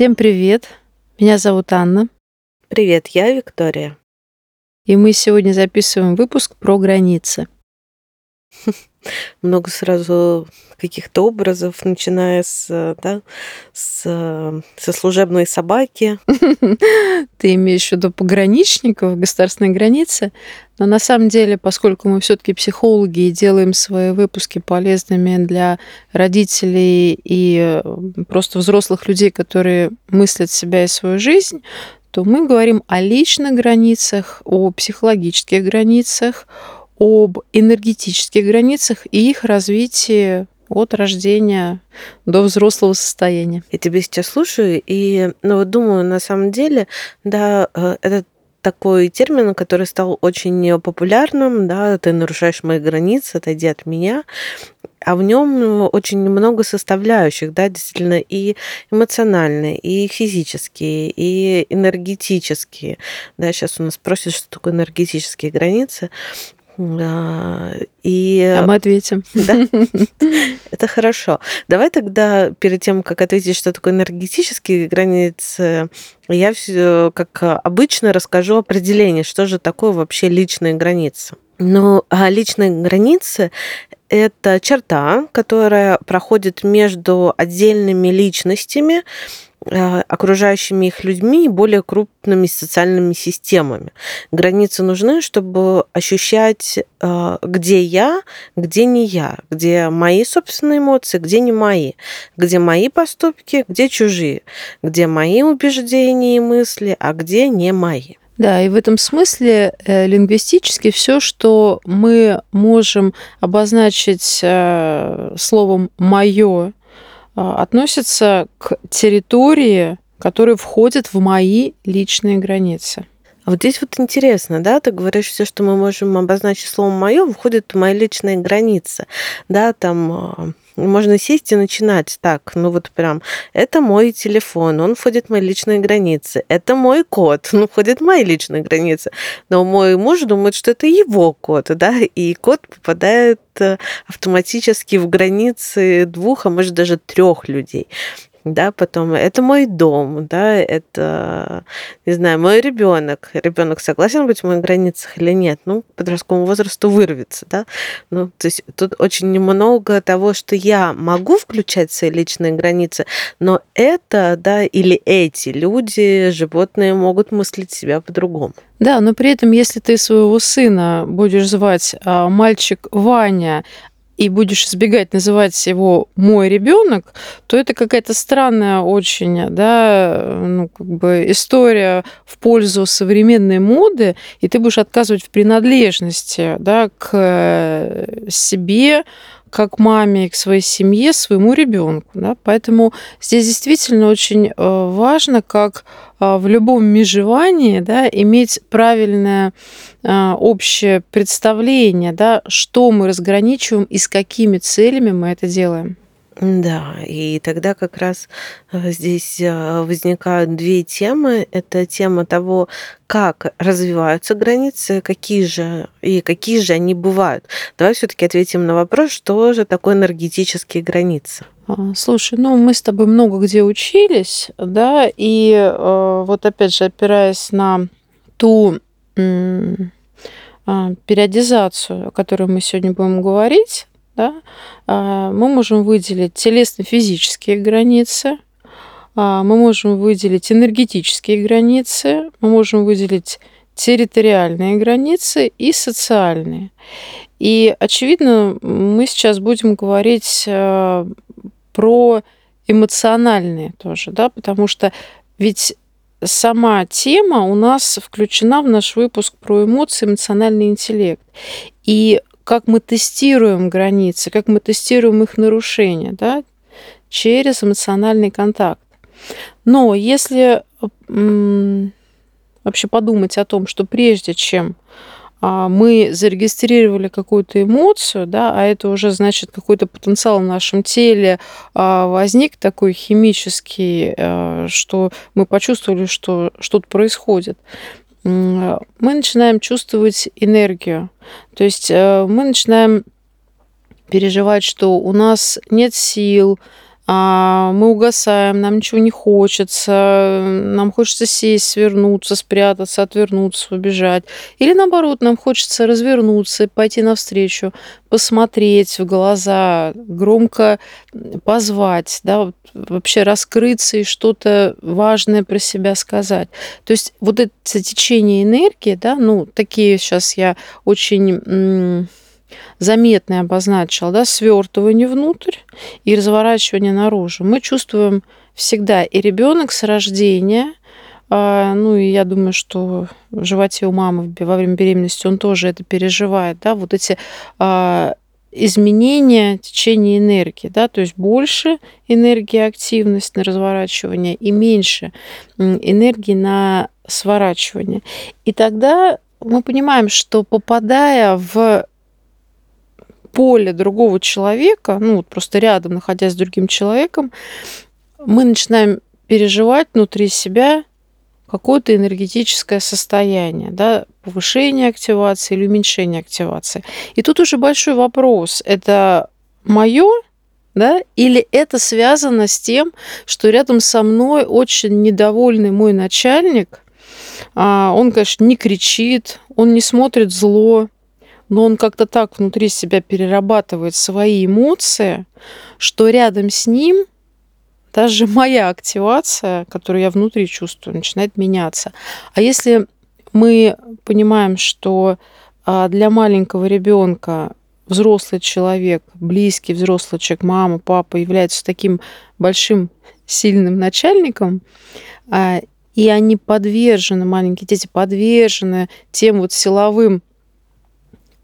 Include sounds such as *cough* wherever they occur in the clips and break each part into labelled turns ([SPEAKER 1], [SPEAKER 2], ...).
[SPEAKER 1] Всем привет! Меня зовут Анна.
[SPEAKER 2] Привет, я Виктория.
[SPEAKER 1] И мы сегодня записываем выпуск про границы.
[SPEAKER 2] Много сразу каких-то образов, начиная с, да, с, со служебной собаки.
[SPEAKER 1] Ты имеешь в виду пограничников, государственной границы. Но на самом деле, поскольку мы все-таки психологи и делаем свои выпуски полезными для родителей и просто взрослых людей, которые мыслят себя и свою жизнь, то мы говорим о личных границах, о психологических границах, об энергетических границах и их развитии от рождения до взрослого состояния.
[SPEAKER 2] Я тебя сейчас слушаю и ну, вот думаю, на самом деле, да, э, это такой термин, который стал очень популярным, да, ты нарушаешь мои границы, отойди от меня, а в нем очень много составляющих, да, действительно, и эмоциональные, и физические, и энергетические. Да, сейчас у нас спросят, что такое энергетические границы.
[SPEAKER 1] И... А мы ответим.
[SPEAKER 2] Да? *laughs* Это хорошо. Давай тогда, перед тем, как ответить, что такое энергетические границы, я, все, как обычно, расскажу определение, что же такое вообще личные границы. Ну, а личные границы – это черта, которая проходит между отдельными личностями, Э, окружающими их людьми и более крупными социальными системами. Границы нужны, чтобы ощущать, э, где я, где не я, где мои собственные эмоции, где не мои, где мои поступки, где чужие, где мои убеждения и мысли, а где не мои.
[SPEAKER 1] Да, и в этом смысле э, лингвистически все, что мы можем обозначить э, словом мое а, относится к территории, которая входит в мои личные границы.
[SPEAKER 2] А вот здесь вот интересно, да, ты говоришь, все, что мы можем обозначить словом мое, входит в мои личные границы. Да, там а, можно сесть и начинать так, ну вот прям, это мой телефон, он входит в мои личные границы, это мой код, ну входит в мои личные границы, но мой муж думает, что это его код, да, и код попадает э, автоматически в границы двух, а может даже трех людей да, потом это мой дом, да, это, не знаю, мой ребенок. Ребенок согласен быть в моих границах или нет? Ну, подростковому возрасту вырвется, да. Ну, то есть тут очень немного того, что я могу включать свои личные границы, но это, да, или эти люди, животные могут мыслить себя по-другому.
[SPEAKER 1] Да, но при этом, если ты своего сына будешь звать а, мальчик Ваня, и будешь избегать называть его мой ребенок, то это какая-то странная очень, да, ну, как бы история в пользу современной моды, и ты будешь отказывать в принадлежности, да, к себе, как маме, к своей семье, своему ребенку. Да? Поэтому здесь действительно очень э, важно, как э, в любом межевании, да, иметь правильное э, общее представление, да, что мы разграничиваем и с какими целями мы это делаем.
[SPEAKER 2] Да, и тогда как раз э, здесь э, возникают две темы. Это тема того, как развиваются границы, какие же и какие же они бывают. Давай все-таки ответим на вопрос, что же такое энергетические границы.
[SPEAKER 1] А, слушай, ну мы с тобой много где учились, да, и э, вот опять же опираясь на ту э, периодизацию, о которой мы сегодня будем говорить, да, а, мы можем выделить телесно-физические границы, а, мы можем выделить энергетические границы, мы можем выделить территориальные границы и социальные. И, очевидно, мы сейчас будем говорить а, про эмоциональные тоже, да, потому что ведь сама тема у нас включена в наш выпуск про эмоции, эмоциональный интеллект. И как мы тестируем границы, как мы тестируем их нарушения, да, через эмоциональный контакт. Но если вообще подумать о том, что прежде чем а, мы зарегистрировали какую-то эмоцию, да, а это уже значит какой-то потенциал в нашем теле а, возник такой химический, а, что мы почувствовали, что что-то происходит мы начинаем чувствовать энергию. То есть э, мы начинаем переживать, что у нас нет сил, мы угасаем, нам ничего не хочется, нам хочется сесть, свернуться, спрятаться, отвернуться, убежать. Или наоборот, нам хочется развернуться, пойти навстречу, посмотреть в глаза, громко позвать, да, вообще раскрыться и что-то важное про себя сказать. То есть вот это течение энергии, да, ну, такие сейчас я очень заметное обозначила, да, свертывание внутрь и разворачивание наружу. Мы чувствуем всегда, и ребенок с рождения, а, ну и я думаю, что в животе у мамы во время беременности он тоже это переживает, да, вот эти а, изменения течения энергии, да, то есть больше энергии активность на разворачивание и меньше энергии на сворачивание. И тогда мы понимаем, что попадая в поле другого человека, ну вот просто рядом, находясь с другим человеком, мы начинаем переживать внутри себя какое-то энергетическое состояние, да, повышение активации или уменьшение активации. И тут уже большой вопрос, это мое, да, или это связано с тем, что рядом со мной очень недовольный мой начальник, а, он, конечно, не кричит, он не смотрит зло, но он как-то так внутри себя перерабатывает свои эмоции, что рядом с ним даже моя активация, которую я внутри чувствую, начинает меняться. А если мы понимаем, что а, для маленького ребенка взрослый человек, близкий взрослый человек, мама, папа является таким большим сильным начальником, а, и они подвержены, маленькие дети подвержены тем вот силовым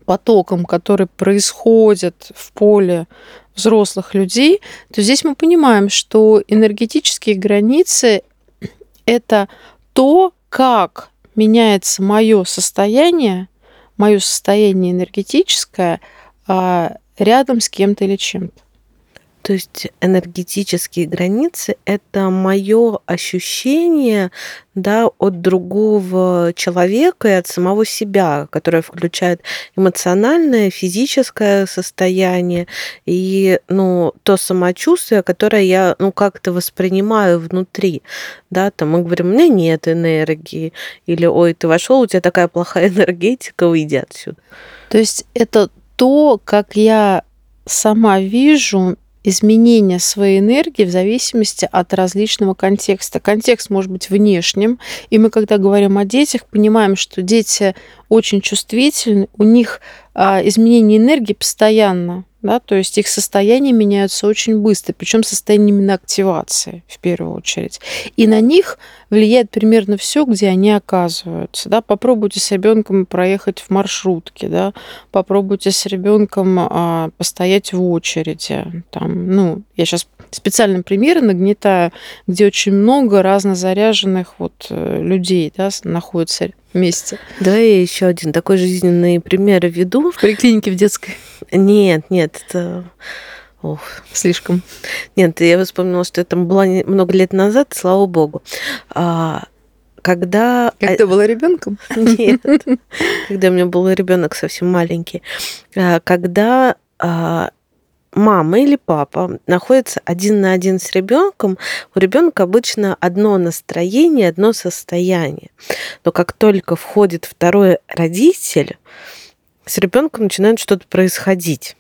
[SPEAKER 1] потоком, который происходит в поле взрослых людей, то здесь мы понимаем, что энергетические границы – это то, как меняется мое состояние, мое состояние энергетическое а, рядом с кем-то или чем-то.
[SPEAKER 2] То есть энергетические границы – это мое ощущение да, от другого человека и от самого себя, которое включает эмоциональное, физическое состояние и ну, то самочувствие, которое я ну, как-то воспринимаю внутри. Да, там мы говорим, у меня нет энергии, или ой, ты вошел, у тебя такая плохая энергетика, уйди отсюда.
[SPEAKER 1] То есть это то, как я сама вижу изменения своей энергии в зависимости от различного контекста. Контекст может быть внешним, и мы, когда говорим о детях, понимаем, что дети очень чувствительны, у них а, изменение энергии постоянно да, то есть их состояние меняются очень быстро, причем состояние именно активации в первую очередь. И на них влияет примерно все, где они оказываются. Да. Попробуйте с ребенком проехать в маршрутке, да, попробуйте с ребенком а, постоять в очереди. Там, ну, я сейчас специальным примеры нагнетаю, где очень много разнозаряженных вот э, людей да, находится вместе.
[SPEAKER 2] Да, я еще один такой жизненный пример введу.
[SPEAKER 1] В поликлинике в детской?
[SPEAKER 2] Нет, нет, это... Ох.
[SPEAKER 1] Слишком.
[SPEAKER 2] Нет, я вспомнила, что это было много лет назад, слава богу. А, когда...
[SPEAKER 1] Как ты была ребенком?
[SPEAKER 2] Нет, *laughs* когда у меня был ребенок совсем маленький. А, когда а, мама или папа находится один на один с ребенком, у ребенка обычно одно настроение, одно состояние. Но как только входит второй родитель, с ребенком начинает что-то происходить.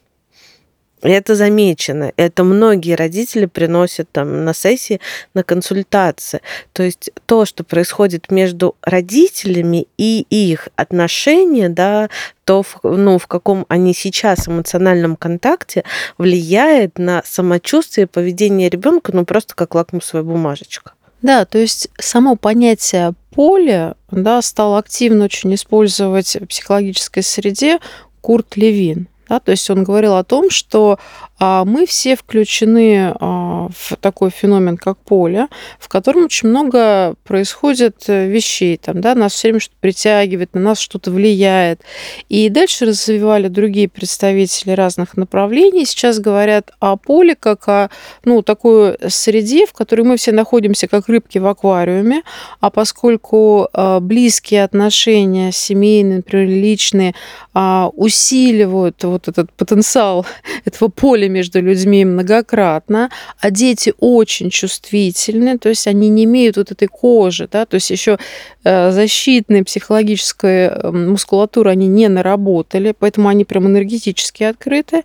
[SPEAKER 2] Это замечено. Это многие родители приносят там на сессии, на консультации. То есть то, что происходит между родителями и их отношения, да, то, ну, в каком они сейчас эмоциональном контакте, влияет на самочувствие поведение ребенка, ну, просто как лакмусовая бумажечка.
[SPEAKER 1] Да, то есть само понятие поля да, стал активно очень использовать в психологической среде Курт Левин. Да, то есть он говорил о том, что мы все включены а, в такой феномен, как поле, в котором очень много происходит э, вещей. Там, да, нас все время что-то притягивает, на нас что-то влияет. И дальше развивали другие представители разных направлений. Сейчас говорят о поле как о ну, такой среде, в которой мы все находимся как рыбки в аквариуме, а поскольку а, близкие отношения, семейные, например, личные, усиливают вот этот потенциал *laughs* этого поля между людьми многократно, а дети очень чувствительны, то есть они не имеют вот этой кожи, да, то есть еще э, защитная психологическая эм, мускулатура они не наработали, поэтому они прям энергетически открыты.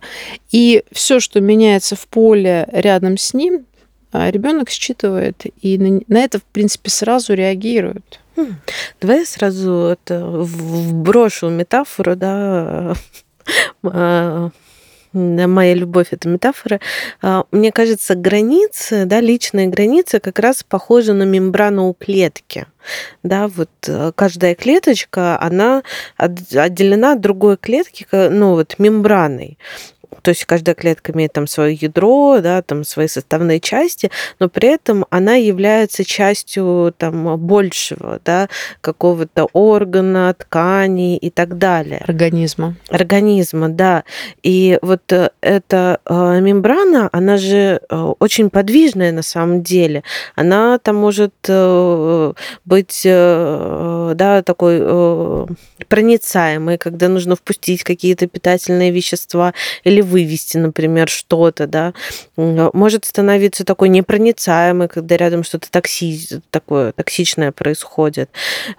[SPEAKER 1] И все, что меняется в поле рядом с ним, а ребенок считывает и на это, в принципе, сразу реагирует.
[SPEAKER 2] Давай я сразу это вброшу метафору, да, *laughs* а, моя любовь это метафора. Мне кажется, границы, да, личные границы как раз похожи на мембрану у клетки. Да, вот э, каждая клеточка, она отделена от другой клетки, ну вот мембраной то есть каждая клетка имеет там свое ядро, да, там свои составные части, но при этом она является частью там большего, да, какого-то органа, ткани и так далее.
[SPEAKER 1] Организма.
[SPEAKER 2] Организма, да. И вот э, эта э, мембрана, она же э, очень подвижная на самом деле. Она там может быть, да, такой проницаемой, когда нужно впустить какие-то питательные вещества или вывести, например, что-то, да, может становиться такой непроницаемой, когда рядом что-то токси... такое токсичное происходит.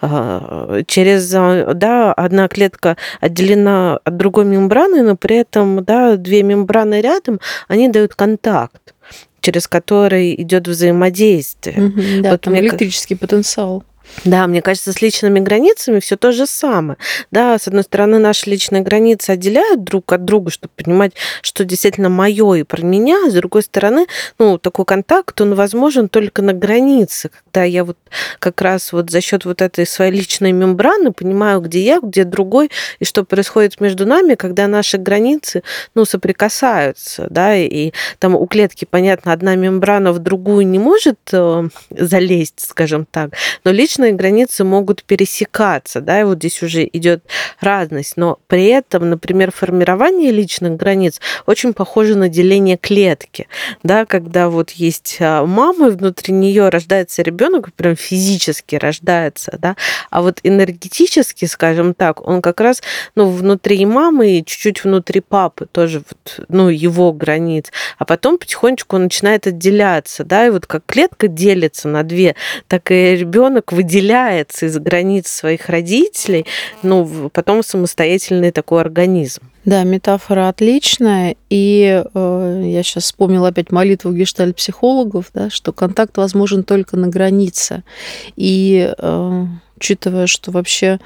[SPEAKER 2] А, через, а, да, одна клетка отделена от другой мембраны, но при этом, да, две мембраны рядом, они дают контакт через который идет взаимодействие.
[SPEAKER 1] Mm-hmm, да, вот там электрический потенциал.
[SPEAKER 2] Да, мне кажется, с личными границами все то же самое. Да, с одной стороны, наши личные границы отделяют друг от друга, чтобы понимать, что действительно мое и про меня. С другой стороны, ну, такой контакт, он возможен только на границе, когда я вот как раз вот за счет вот этой своей личной мембраны понимаю, где я, где другой, и что происходит между нами, когда наши границы, ну, соприкасаются, да, и там у клетки, понятно, одна мембрана в другую не может э, залезть, скажем так, но лично личные границы могут пересекаться, да, и вот здесь уже идет разность, но при этом, например, формирование личных границ очень похоже на деление клетки, да, когда вот есть а, мама, и внутри нее рождается ребенок, прям физически рождается, да, а вот энергетически, скажем так, он как раз, ну, внутри мамы и чуть-чуть внутри папы тоже, вот, ну, его границ, а потом потихонечку он начинает отделяться, да, и вот как клетка делится на две, так и ребенок выделяется из границ своих родителей, ну, потом самостоятельный такой организм.
[SPEAKER 1] Да, метафора отличная. И э, я сейчас вспомнила опять молитву гештальт-психологов, да, что контакт возможен только на границе. И э, учитывая, что вообще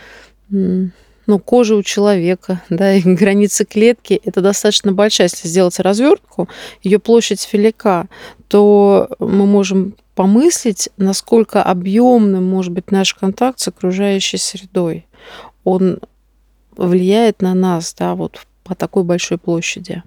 [SPEAKER 1] ну, кожа у человека, *laughs* да, и границы клетки, это достаточно большая. Если сделать развертку, ее площадь велика, то мы можем помыслить, насколько объемным может быть наш контакт с окружающей средой. Он влияет на нас, да, вот по такой большой площади.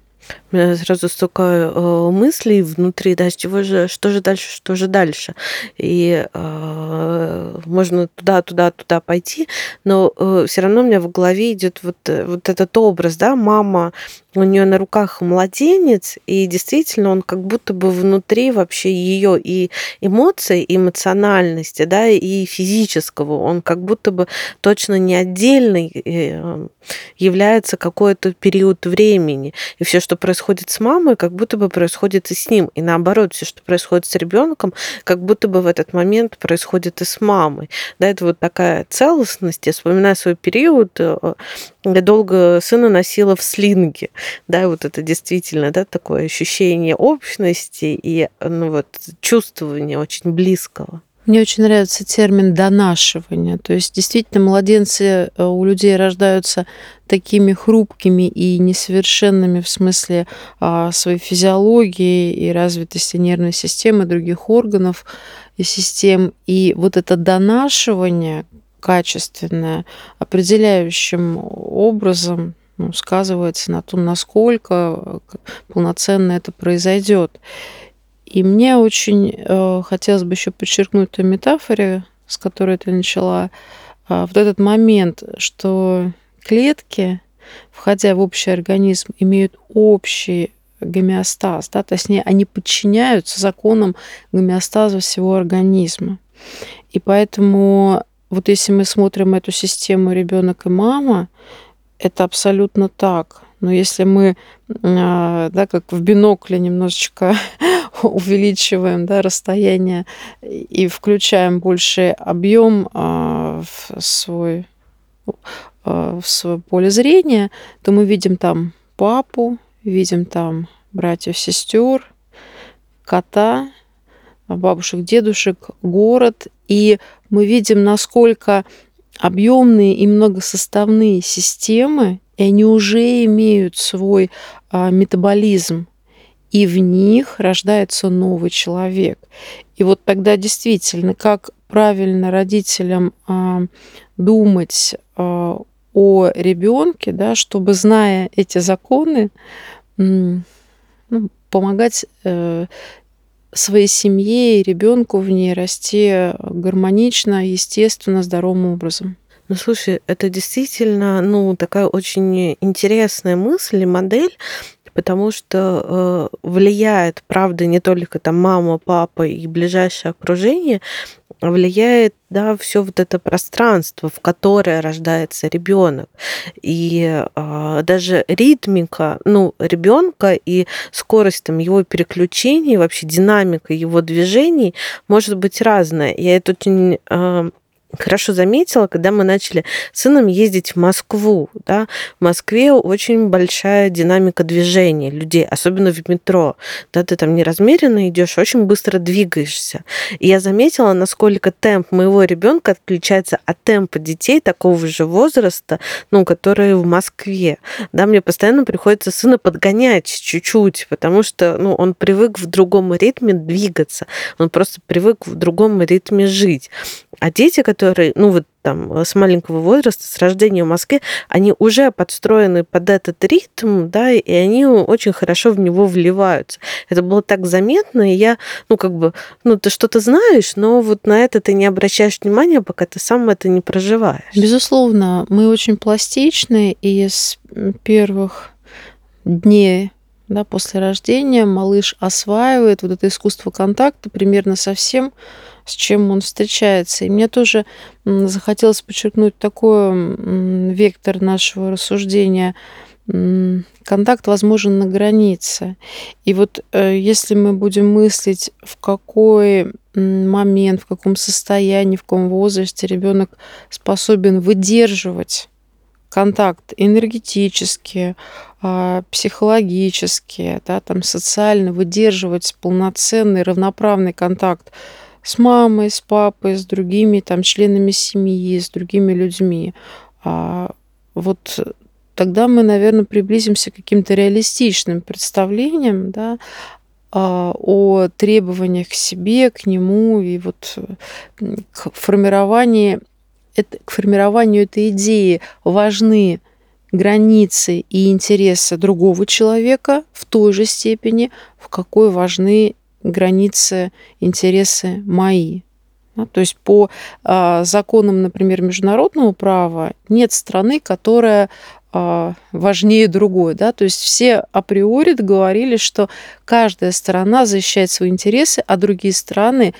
[SPEAKER 2] У меня сразу столько э, мыслей внутри, да, чего же, что же дальше, что же дальше. И э, можно туда, туда, туда пойти, но э, все равно у меня в голове идет вот, э, вот этот образ, да, мама у нее на руках младенец, и действительно он как будто бы внутри вообще ее и эмоций, и эмоциональности, да, и физического, он как будто бы точно не отдельный э, является какой-то период времени. И все, что происходит с мамой, как будто бы происходит и с ним. И наоборот, все, что происходит с ребенком, как будто бы в этот момент происходит и с мамой. Да, это вот такая целостность. Я вспоминаю свой период, э, я долго сына носила в слинге, да, вот это действительно, да, такое ощущение общности и, ну вот, чувствование очень близкого.
[SPEAKER 1] Мне очень нравится термин донашивание. То есть действительно младенцы э, у людей рождаются такими хрупкими и несовершенными в смысле а, своей физиологии и развитости нервной системы, других органов и систем. И вот это донашивание, качественное, определяющим образом ну, сказывается на том, насколько полноценно это произойдет. И мне очень э, хотелось бы еще подчеркнуть ту метафоре, с которой ты начала, э, вот этот момент, что клетки, входя в общий организм, имеют общий гомеостаз, да, то есть они подчиняются законам гомеостаза всего организма. И поэтому вот если мы смотрим эту систему ребенок и мама, это абсолютно так. Но если мы, а, да, как в бинокле немножечко *laughs* увеличиваем да, расстояние и включаем больше объем а, в свой в свое поле зрения, то мы видим там папу, видим там братьев, сестер, кота, бабушек, дедушек, город, и мы видим, насколько объемные и многосоставные системы, и они уже имеют свой а, метаболизм, и в них рождается новый человек. И вот тогда действительно, как правильно родителям а, думать а, о ребенке, да, чтобы, зная эти законы, ну, помогать э, своей семье и ребенку в ней расти гармонично, естественно, здоровым образом.
[SPEAKER 2] Ну, слушай, это действительно, ну, такая очень интересная мысль и модель, потому что э, влияет, правда, не только там мама, папа и ближайшее окружение, влияет, да, все вот это пространство, в которое рождается ребенок. И э, даже ритмика, ну, ребенка и скорость там его переключений, вообще динамика его движений может быть разная. Я это очень э, хорошо заметила, когда мы начали с сыном ездить в Москву. Да? В Москве очень большая динамика движения людей, особенно в метро. Да, ты там неразмеренно идешь, очень быстро двигаешься. И я заметила, насколько темп моего ребенка отличается от темпа детей такого же возраста, ну, которые в Москве. Да, мне постоянно приходится сына подгонять чуть-чуть, потому что ну, он привык в другом ритме двигаться, он просто привык в другом ритме жить. А дети, которые, ну вот там с маленького возраста, с рождения в Москве, они уже подстроены под этот ритм, да, и они очень хорошо в него вливаются. Это было так заметно, и я, ну, как бы, ну, ты что-то знаешь, но вот на это ты не обращаешь внимания, пока ты сам это не проживаешь.
[SPEAKER 1] Безусловно, мы очень пластичны, и с первых дней да, после рождения малыш осваивает вот это искусство контакта примерно со всем, с чем он встречается. И мне тоже захотелось подчеркнуть такой вектор нашего рассуждения. Контакт возможен на границе. И вот э, если мы будем мыслить, в какой момент, в каком состоянии, в каком возрасте ребенок способен выдерживать контакт энергетически, а, психологически, да, там социально выдерживать полноценный равноправный контакт с мамой, с папой, с другими там членами семьи, с другими людьми. А вот тогда мы, наверное, приблизимся к каким-то реалистичным представлениям, да, а, о требованиях к себе, к нему и вот к формированию, к формированию этой идеи важны границы и интересы другого человека в той же степени, в какой важны границы, интересы мои. Да, то есть по э, законам, например, международного права нет страны, которая э, важнее другой. Да? То есть все априори договорились, что каждая сторона защищает свои интересы, а другие страны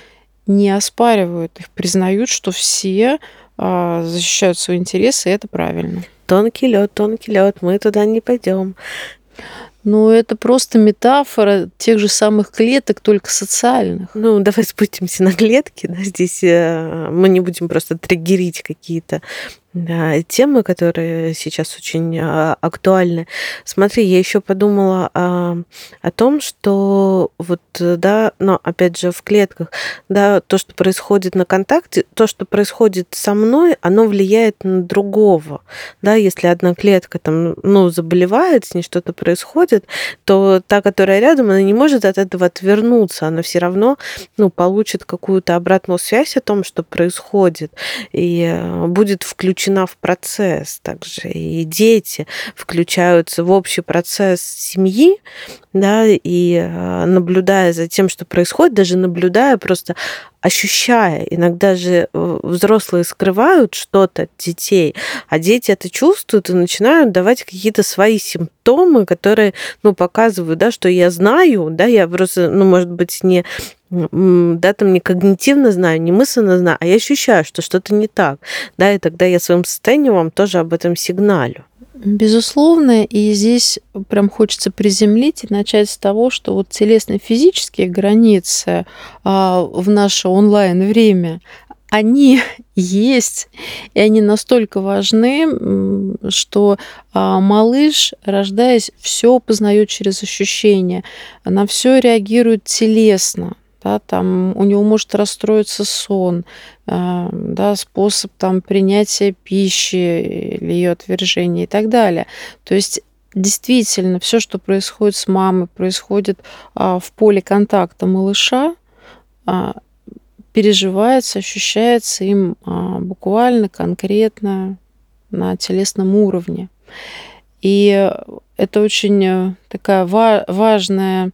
[SPEAKER 1] не оспаривают их, признают, что все э, защищают свои интересы, и это правильно.
[SPEAKER 2] Тонкий лед, тонкий лед, мы туда не пойдем.
[SPEAKER 1] Ну, это просто метафора тех же самых клеток, только социальных.
[SPEAKER 2] Ну, давай спустимся на клетки. Да? Здесь э, мы не будем просто триггерить какие-то темы, которые сейчас очень а, актуальны. Смотри, я еще подумала о, о том, что вот, да, но опять же в клетках, да, то, что происходит на контакте, то, что происходит со мной, оно влияет на другого, да, если одна клетка там, ну, заболевает, с ней что-то происходит, то та, которая рядом, она не может от этого отвернуться, она все равно, ну, получит какую-то обратную связь о том, что происходит, и э, будет включена включена в процесс также. И дети включаются в общий процесс семьи, да, и э, наблюдая за тем, что происходит, даже наблюдая, просто ощущая. Иногда же э, взрослые скрывают что-то от детей, а дети это чувствуют и начинают давать какие-то свои симптомы, которые, ну, показывают, да, что я знаю, да, я просто, ну, может быть, не да, там не когнитивно знаю, не мысленно знаю, а я ощущаю, что что-то не так, да, и тогда я своим состоянием вам тоже об этом сигналю.
[SPEAKER 1] Безусловно, и здесь прям хочется приземлить и начать с того, что вот телесно-физические границы а, в наше онлайн-время, они *laughs* есть, и они настолько важны, что а, малыш, рождаясь, все познает через ощущения, на все реагирует телесно да, там у него может расстроиться сон, а, да, способ там принятия пищи или ее отвержения и так далее. То есть действительно все, что происходит с мамой, происходит а, в поле контакта малыша, а, переживается, ощущается им буквально, конкретно на телесном уровне. И это очень э, такая важная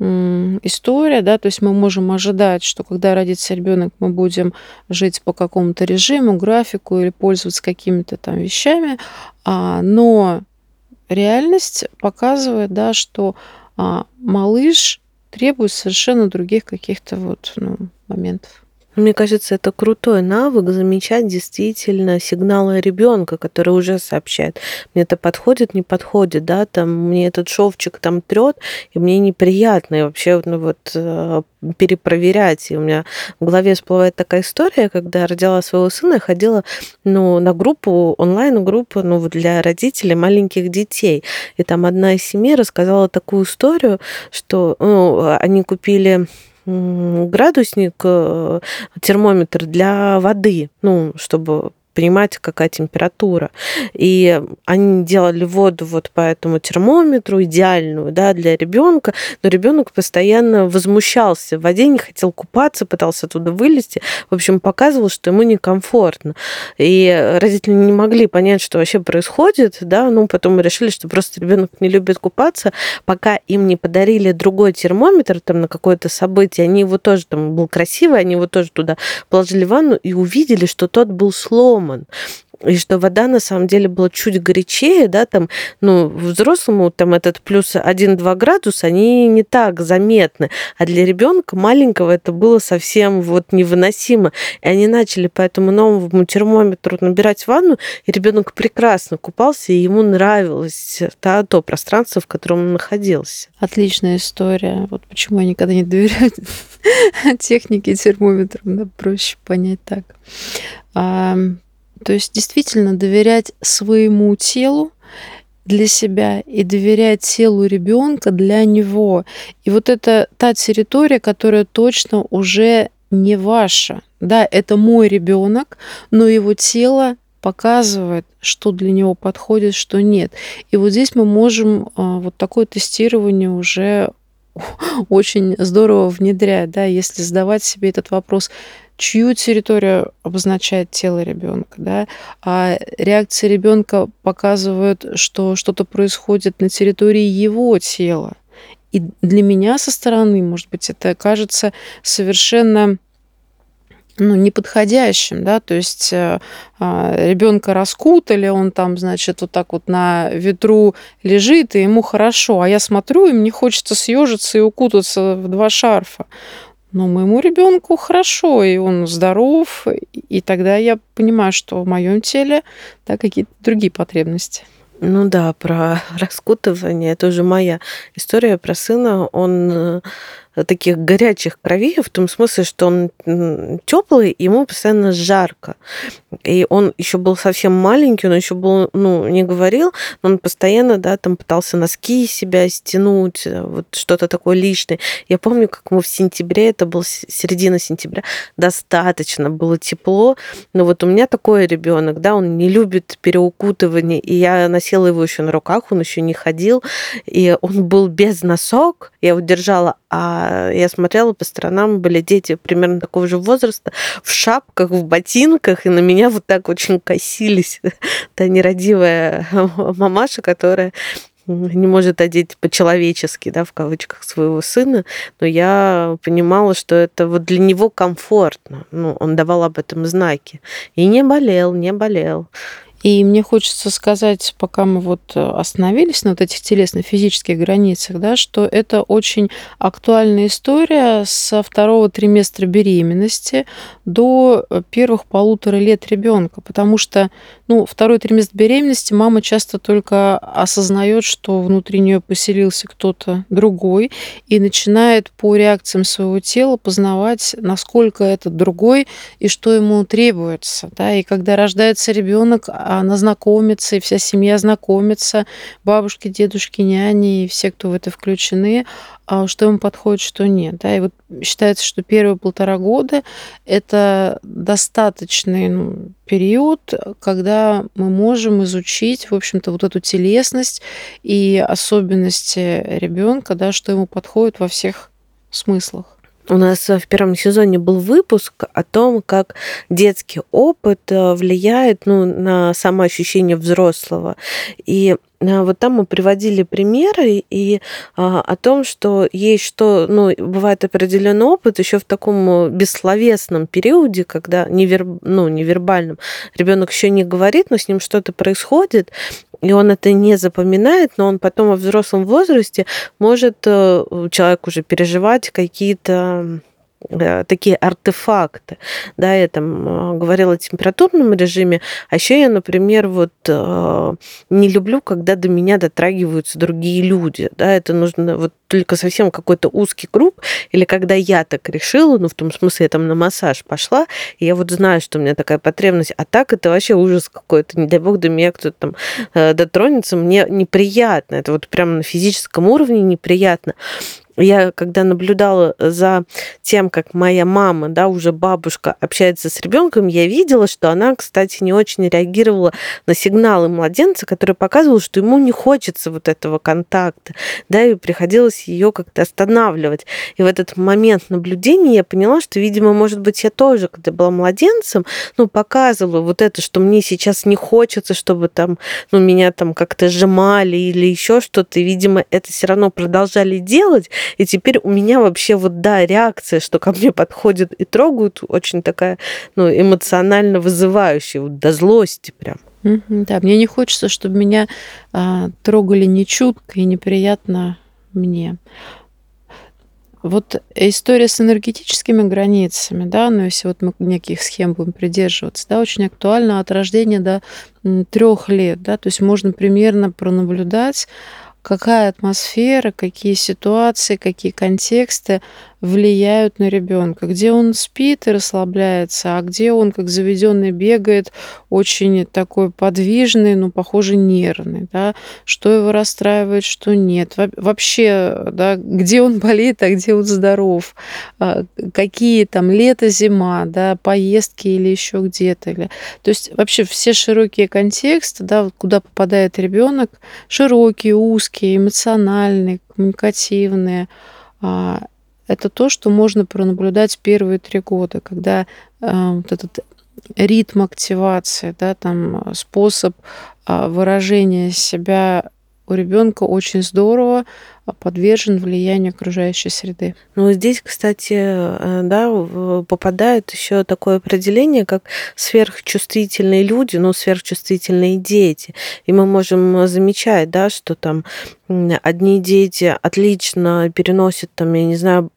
[SPEAKER 1] история, да, то есть мы можем ожидать, что когда родится ребенок, мы будем жить по какому-то режиму, графику или пользоваться какими-то там вещами, а, но реальность показывает, да, что а, малыш требует совершенно других каких-то вот ну, моментов.
[SPEAKER 2] Мне кажется, это крутой навык замечать действительно сигналы ребенка, который уже сообщает. Мне это подходит, не подходит, да, там мне этот шовчик там трет, и мне неприятно, и вообще ну, вот э, перепроверять. И у меня в голове всплывает такая история, когда я родила своего сына, я ходила ну, на группу, онлайн-группу ну, для родителей маленьких детей. И там одна из семей рассказала такую историю, что ну, они купили градусник, э, термометр для воды, ну, чтобы понимать, какая температура. И они делали воду вот по этому термометру, идеальную, да, для ребенка, но ребенок постоянно возмущался в воде, не хотел купаться, пытался оттуда вылезти. В общем, показывал, что ему некомфортно. И родители не могли понять, что вообще происходит, да, ну, потом мы решили, что просто ребенок не любит купаться, пока им не подарили другой термометр там на какое-то событие, они его тоже там был красивый, они его тоже туда положили в ванну и увидели, что тот был сломан сломан и что вода на самом деле была чуть горячее, да, там, ну, взрослому там этот плюс 1-2 градуса, они не так заметны, а для ребенка маленького это было совсем вот невыносимо. И они начали по этому новому термометру набирать ванну, и ребенок прекрасно купался, и ему нравилось да, то пространство, в котором он находился.
[SPEAKER 1] Отличная история. Вот почему я никогда не доверяю *laughs* технике термометром, да, проще понять так. То есть действительно доверять своему телу для себя и доверять телу ребенка для него. И вот это та территория, которая точно уже не ваша. Да, это мой ребенок, но его тело показывает, что для него подходит, что нет. И вот здесь мы можем а, вот такое тестирование уже *laughs* очень здорово внедрять, да, если задавать себе этот вопрос, чью территорию обозначает тело ребенка, да, а реакция ребенка показывает, что что-то происходит на территории его тела. И для меня со стороны, может быть, это кажется совершенно ну, неподходящим, да, то есть э, а, ребенка раскутали, он там, значит, вот так вот на ветру лежит, и ему хорошо, а я смотрю, и мне хочется съежиться и укутаться в два шарфа. Но моему ребенку хорошо, и он здоров, и тогда я понимаю, что в моем теле да, какие-то другие потребности.
[SPEAKER 2] Ну да, про *laughs* раскутывание это уже моя история про сына. Он э, таких горячих кровей, в том смысле, что он теплый, ему постоянно жарко. И он еще был совсем маленький, он еще был, ну, не говорил, но он постоянно, да, там пытался носки себя стянуть, э, вот что-то такое личное. Я помню, как мы в сентябре, это был середина сентября, достаточно было тепло, но вот у меня такой ребенок, да, он не любит переукутывание, и я носила его еще на руках, он еще не ходил, и он был без носок, я его держала, а я смотрела по сторонам, были дети примерно такого же возраста, в шапках, в ботинках, и на меня вот так очень косились. *laughs* Та нерадивая *laughs* мамаша, которая не может одеть по-человечески, да, в кавычках, своего сына, но я понимала, что это вот для него комфортно. Ну, он давал об этом знаки. И не болел, не болел.
[SPEAKER 1] И мне хочется сказать, пока мы вот э, остановились на вот этих телесно-физических границах, да, что это очень актуальная история со второго триместра беременности до э, первых полутора лет ребенка, потому что ну, второй триместр беременности мама часто только осознает, что внутри нее поселился кто-то другой и начинает по реакциям своего тела познавать, насколько этот другой и что ему требуется. Да? И когда рождается ребенок, она знакомится, и вся семья знакомится, бабушки, дедушки, няни, и все, кто в это включены, а что ему подходит, что нет. Да? И вот считается, что первые полтора года это достаточный ну, период, когда мы можем изучить, в общем-то, вот эту телесность и особенности ребенка, да, что ему подходит во всех смыслах.
[SPEAKER 2] У нас в первом сезоне был выпуск о том, как детский опыт э, влияет ну, на самоощущение взрослого. И э, вот там мы приводили примеры и а, о том, что есть что, ну, бывает определенный опыт еще в таком э, бессловесном периоде, когда невер, ну, невербальном ребенок еще не говорит, но с ним что-то происходит, и он это не запоминает, но он потом во взрослом возрасте может э, человек уже переживать какие-то Э, такие артефакты. Да, я там э, говорила о температурном режиме, а еще я, например, вот э, не люблю, когда до меня дотрагиваются другие люди. Да, это нужно вот только совсем какой-то узкий круг, или когда я так решила, ну, в том смысле, я там на массаж пошла, и я вот знаю, что у меня такая потребность, а так это вообще ужас какой-то, не дай бог до меня кто-то там дотронется, мне неприятно, это вот прямо на физическом уровне неприятно я когда наблюдала за тем, как моя мама, да, уже бабушка общается с ребенком, я видела, что она, кстати, не очень реагировала на сигналы младенца, которые показывали, что ему не хочется вот этого контакта, да, и приходилось ее как-то останавливать. И в этот момент наблюдения я поняла, что, видимо, может быть, я тоже, когда была младенцем, ну, показывала вот это, что мне сейчас не хочется, чтобы там, ну, меня там как-то сжимали или еще что-то, видимо, это все равно продолжали делать, и теперь у меня вообще вот, да, реакция, что ко мне подходят и трогают, очень такая, ну, эмоционально вызывающая, вот до злости прям.
[SPEAKER 1] Да, мне не хочется, чтобы меня а, трогали нечутко и неприятно мне. Вот история с энергетическими границами, да, ну, если вот мы неких схем будем придерживаться, да, очень актуально от рождения до трех лет, да, то есть можно примерно пронаблюдать, какая атмосфера, какие ситуации, какие контексты влияют на ребенка, где он спит и расслабляется, а где он, как заведенный, бегает, очень такой подвижный, но, похоже, нервный, да, что его расстраивает, что нет. Вообще, да, где он *laughs* болит, а где он здоров, а, какие там лето, зима, да, поездки или еще где-то. Или... То есть вообще все широкие контексты, да, куда попадает ребенок, широкие, узкие, эмоциональные, коммуникативные, а, это то, что можно пронаблюдать первые три года, когда э, вот этот ритм активации, да, там способ э, выражения себя у ребенка очень здорово подвержен влиянию окружающей среды.
[SPEAKER 2] Ну, здесь, кстати, э, да, попадает еще такое определение, как сверхчувствительные люди, ну, сверхчувствительные дети. И мы можем замечать, да, что там одни дети отлично переносят, там, я не знаю,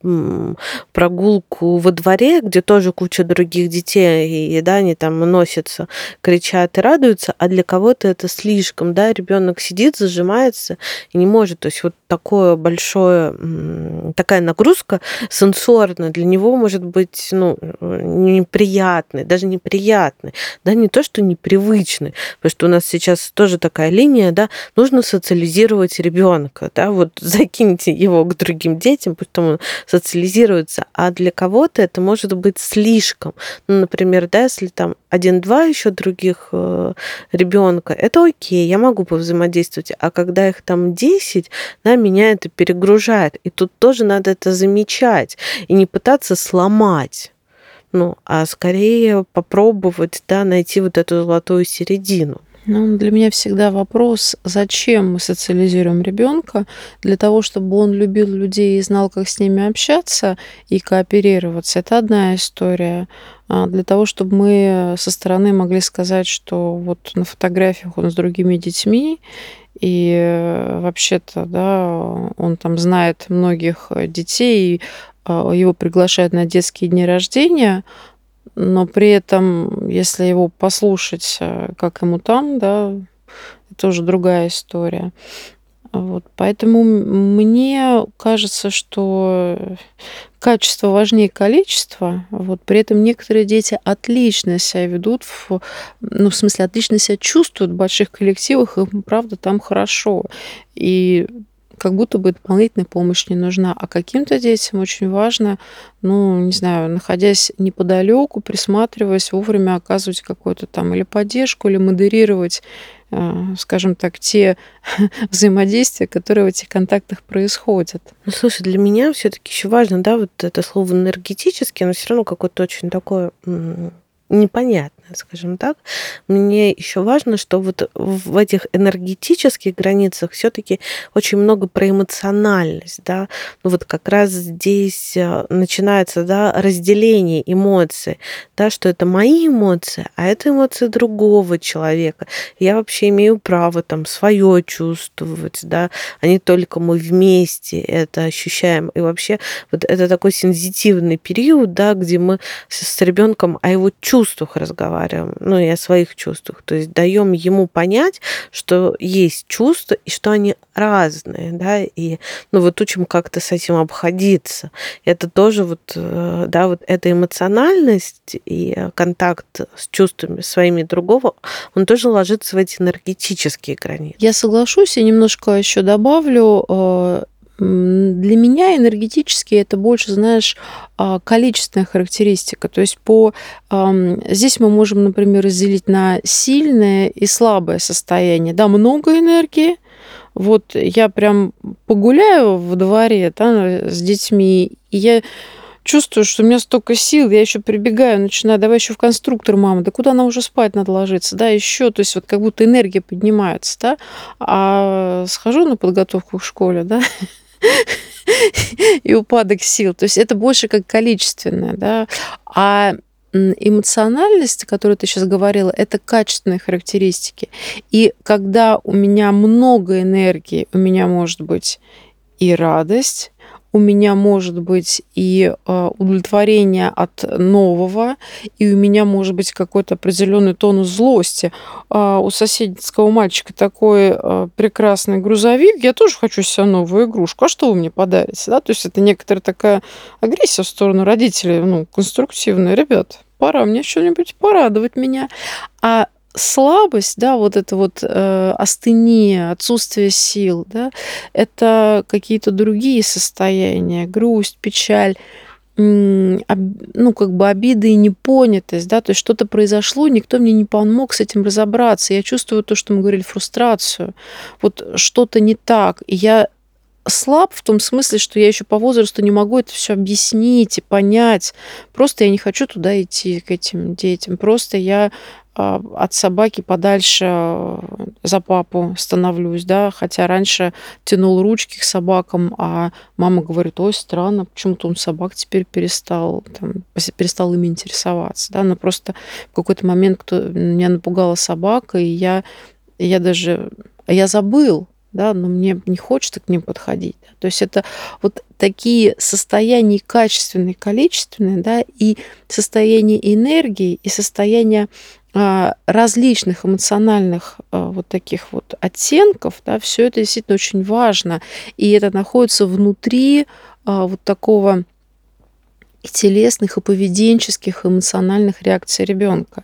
[SPEAKER 2] прогулку во дворе, где тоже куча других детей, и да, они там носятся, кричат и радуются, а для кого-то это слишком, да, ребенок сидит, зажимается и не может. То есть вот такое большое, такая нагрузка сенсорная для него может быть ну, неприятной, даже неприятной, да, не то, что непривычной, потому что у нас сейчас тоже такая линия, да, нужно социализировать ребенка, да, вот *laughs* закиньте его к другим детям, пусть он социализируется, а для кого-то это может быть слишком. Ну, например, да, если там один-два еще других э, ребенка, это окей, я могу повзаимодействовать, а когда их там 10, да, меня это перегружает. И тут тоже надо это замечать и не пытаться сломать ну, а скорее попробовать, да, найти вот эту золотую середину.
[SPEAKER 1] Ну, для меня всегда вопрос, зачем мы социализируем ребенка? Для того, чтобы он любил людей и знал, как с ними общаться и кооперироваться. Это одна история. А для того, чтобы мы со стороны могли сказать, что вот на фотографиях он с другими детьми, и э, вообще-то, да, он там знает многих детей, а, его приглашают на детские дни рождения, но при этом, если его послушать, э, как ему там, да, это уже другая история. Вот, поэтому мне кажется, что качество важнее количества. Вот, при этом некоторые дети отлично себя ведут, в, ну, в смысле, отлично себя чувствуют в больших коллективах, им, правда, там хорошо. И как будто бы дополнительная помощь не нужна. А каким-то детям очень важно, ну, не знаю, находясь неподалеку, присматриваясь, вовремя оказывать какую-то там или поддержку, или модерировать э, скажем так, те *laughs* взаимодействия, которые в этих контактах происходят.
[SPEAKER 2] Ну, слушай, для меня все-таки еще важно, да, вот это слово энергетически, но все равно какое-то очень такое непонятно скажем так. Мне еще важно, что вот в этих энергетических границах все-таки очень много про эмоциональность, да. Ну вот как раз здесь э, начинается, да, разделение эмоций, да, что это мои эмоции, а это эмоции другого человека. Я вообще имею право там свое чувствовать, да, а не только мы вместе это ощущаем. И вообще вот это такой сензитивный период, да, где мы с ребенком о его чувствах разговариваем разговариваем, ну и о своих чувствах. То есть даем ему понять, что есть чувства и что они разные, да, и ну вот учим как-то с этим обходиться. Это тоже вот, э, да, вот эта эмоциональность и контакт с чувствами своими другого, он тоже ложится в эти энергетические границы.
[SPEAKER 1] Я соглашусь и немножко еще добавлю, э, для меня энергетически это больше, знаешь, а, количественная характеристика. То есть по здесь мы можем, например, разделить на сильное и слабое состояние. Да, много энергии. Вот я прям погуляю в дворе да, с детьми, и я чувствую, что у меня столько сил, я еще прибегаю, начинаю, давай еще в конструктор, мама, да куда она уже спать надо ложиться, да, еще, то есть вот как будто энергия поднимается, да, а схожу на подготовку к школе, да, *laughs* *laughs* и упадок сил. То есть это больше как количественное, да. А эмоциональность, о которой ты сейчас говорила, это качественные характеристики. И когда у меня много энергии, у меня может быть и радость, у меня может быть и а, удовлетворение от нового, и у меня может быть какой-то определенный тонус злости. А у соседского мальчика такой а, прекрасный грузовик, я тоже хочу себе новую игрушку. А что вы мне подарите? Да? То есть это некоторая такая агрессия в сторону родителей, ну, конструктивная. Ребят, пора мне что-нибудь порадовать меня. А слабость, да, вот это вот э, астения, отсутствие сил, да, это какие-то другие состояния, грусть, печаль, ну, как бы обиды и непонятость, да, то есть что-то произошло, никто мне не помог с этим разобраться. Я чувствую то, что мы говорили, фрустрацию. Вот что-то не так. И я слаб в том смысле, что я еще по возрасту не могу это все объяснить и понять. Просто я не хочу туда идти к этим детям. Просто я от собаки подальше э, за папу становлюсь, да, хотя раньше тянул ручки к собакам, а мама говорит, ой, странно, почему-то он собак теперь перестал, там, перестал ими интересоваться, да, но просто в какой-то момент кто, меня напугала собака, и я, я даже, я забыл, да, но мне не хочется к ним подходить. Да. То есть это вот такие состояния качественные, количественные, да, и состояние энергии, и состояние а, различных эмоциональных а, вот таких вот оттенков, да, все это действительно очень важно. И это находится внутри а, вот такого и телесных, и поведенческих, и эмоциональных реакций ребенка.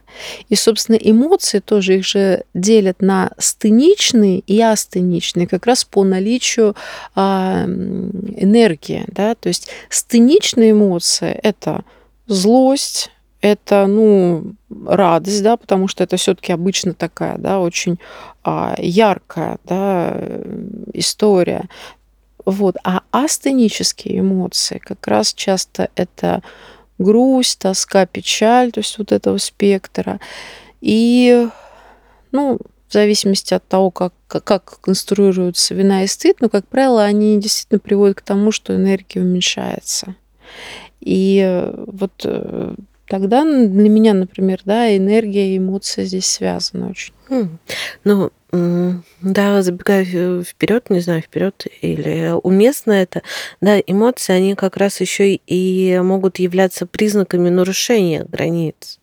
[SPEAKER 1] И, собственно, эмоции тоже их же делят на стеничные и астеничные, как раз по наличию энергии. Да? То есть стеничные эмоции – это злость, это, ну, радость, да, потому что это все-таки обычно такая, да, очень а, яркая, да, история. Вот. А астенические эмоции как раз часто это грусть, тоска, печаль, то есть вот этого спектра. И, ну, в зависимости от того, как, как конструируются вина и стыд, но, как правило, они действительно приводят к тому, что энергия уменьшается. И э, вот э, тогда для меня, например, да, энергия и эмоция здесь связаны очень.
[SPEAKER 2] Ну, да, забегая вперед, не знаю, вперед или уместно это, да, эмоции, они как раз еще и могут являться признаками нарушения границ.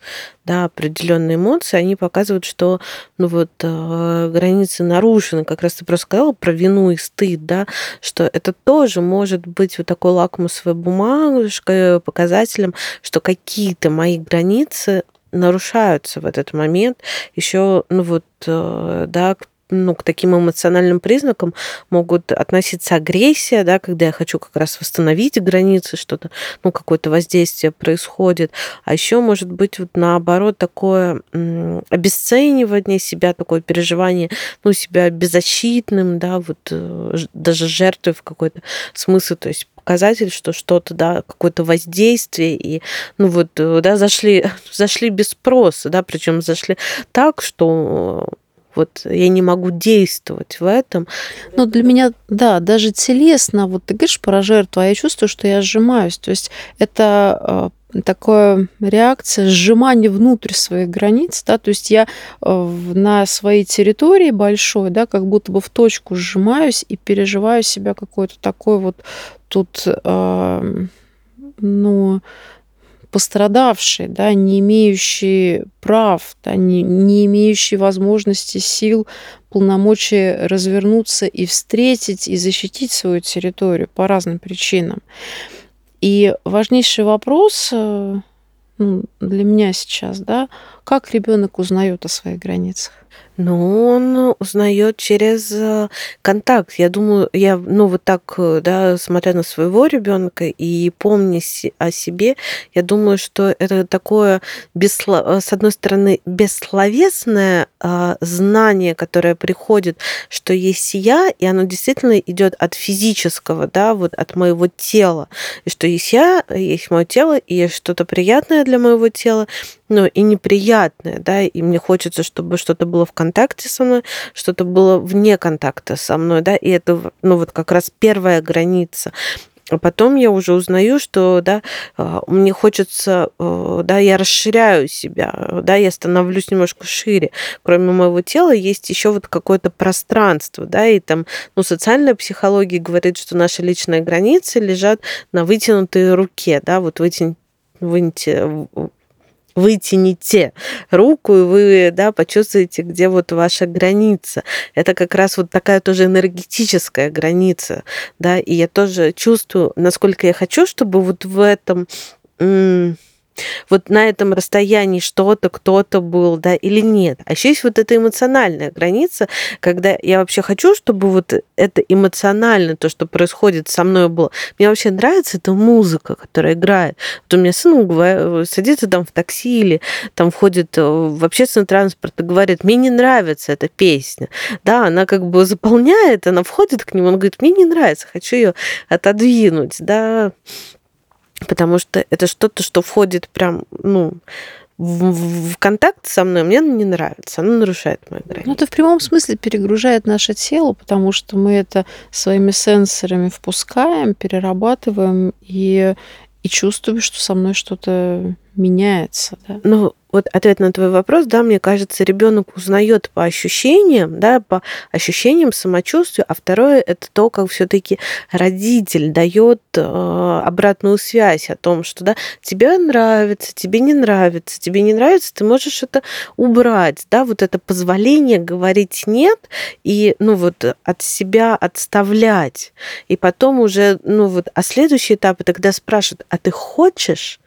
[SPEAKER 2] Да, определенные эмоции, они показывают, что ну вот э, границы нарушены. Как раз ты просто сказала про вину и стыд, да, что это тоже может быть вот такой лакмусовой бумажкой, показателем, что какие-то мои границы нарушаются в этот момент. Еще, ну вот, э, да, ну, к таким эмоциональным признакам могут относиться агрессия, да, когда я хочу как раз восстановить границы, что-то, ну, какое-то воздействие происходит. А еще может быть вот наоборот такое обесценивание себя, такое переживание, ну, себя беззащитным, да, вот э, даже жертвой в какой-то смысле, то есть показатель, что что-то, да, какое-то воздействие, и, ну вот, э, да, зашли, *laughs* зашли без спроса, да, причем зашли так, что вот я не могу действовать в этом.
[SPEAKER 1] Ну, для меня, да, даже телесно, вот ты говоришь про жертву, а я чувствую, что я сжимаюсь. То есть это э, такая реакция сжимания внутрь своих границ, да, то есть я э, на своей территории большой, да, как будто бы в точку сжимаюсь и переживаю себя какой-то такой вот тут, э, ну, пострадавший, да, не имеющий прав, да, не, не имеющий возможности, сил, полномочий развернуться и встретить, и защитить свою территорию по разным причинам. И важнейший вопрос э, ну, для меня сейчас, да, как ребенок узнает о своих границах?
[SPEAKER 2] Ну, он узнает через э, контакт. Я думаю, я, ну, вот так, э, да, смотря на своего ребенка и помня о себе, я думаю, что это такое, бессло... с одной стороны, бессловесное а, знание, которое приходит, что есть я, и оно действительно идет от физического, да, вот от моего тела, и что есть я, есть мое тело, и есть что-то приятное для моего тела, ну, и неприятное, да, и мне хочется, чтобы что-то было в контакте со мной, что-то было вне контакта со мной, да, и это, ну, вот как раз первая граница. А потом я уже узнаю, что, да, а, мне хочется, э, да, я расширяю себя, да, я становлюсь немножко шире. Кроме моего тела есть еще вот какое-то пространство, да, и там, ну, социальная психология говорит, что наши личные границы лежат на вытянутой руке, да, вот вытянуть выньте вытяните руку, и вы да, почувствуете, где вот ваша граница. Это как раз вот такая тоже энергетическая граница. Да, и я тоже чувствую, насколько я хочу, чтобы вот в этом вот на этом расстоянии что-то, кто-то был, да, или нет. А еще есть вот эта эмоциональная граница, когда я вообще хочу, чтобы вот это эмоционально, то, что происходит со мной было. Мне вообще нравится эта музыка, которая играет. Вот у меня сын садится там в такси или там входит в общественный транспорт и говорит, мне не нравится эта песня. Да, она как бы заполняет, она входит к нему, он говорит, мне не нравится, хочу ее отодвинуть, да, потому что это что-то, что входит прям, ну, в, в контакт со мной, мне не нравится, оно нарушает мои границы.
[SPEAKER 1] Ну, это в прямом смысле перегружает наше тело, потому что мы это своими сенсорами впускаем, перерабатываем и, и чувствуем, что со мной что-то меняется. Да?
[SPEAKER 2] Ну, вот ответ на твой вопрос, да, мне кажется, ребенок узнает по ощущениям, да, по ощущениям самочувствия, а второе это то, как все-таки родитель дает э, обратную связь о том, что да, тебе нравится, тебе не нравится, тебе не нравится, ты можешь это убрать, да, вот это позволение говорить нет и, ну вот, от себя отставлять. И потом уже, ну вот, а следующий этап, тогда спрашивают, а ты хочешь?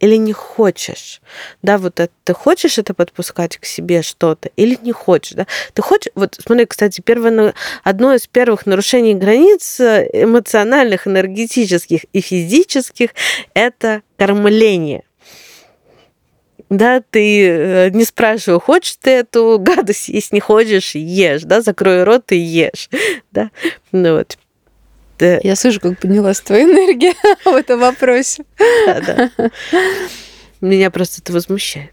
[SPEAKER 2] Или не хочешь, да, вот это, ты хочешь это подпускать к себе что-то или не хочешь, да, ты хочешь, вот смотри, кстати, первое, одно из первых нарушений границ э, эмоциональных, энергетических и физических – это кормление. Да, ты э, не спрашивай, хочешь ты эту *laughs* гадость есть, не хочешь, ешь, да, закрой рот и ешь, *laughs* да, ну вот,
[SPEAKER 1] да. Я слышу, как поднялась твоя энергия *laughs* в этом вопросе. Да, да.
[SPEAKER 2] Меня просто это возмущает.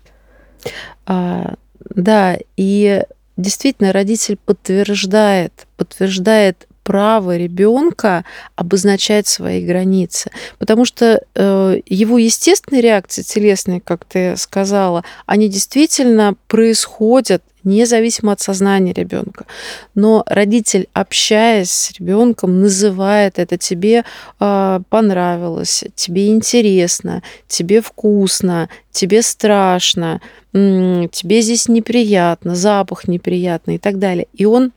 [SPEAKER 1] А, да, и действительно родитель подтверждает, подтверждает право ребенка обозначать свои границы. Потому что э, его естественные реакции телесные, как ты сказала, они действительно происходят независимо от сознания ребенка. Но родитель, общаясь с ребенком, называет это тебе э, понравилось, тебе интересно, тебе вкусно, тебе страшно, тебе здесь неприятно, запах неприятный и так далее. И он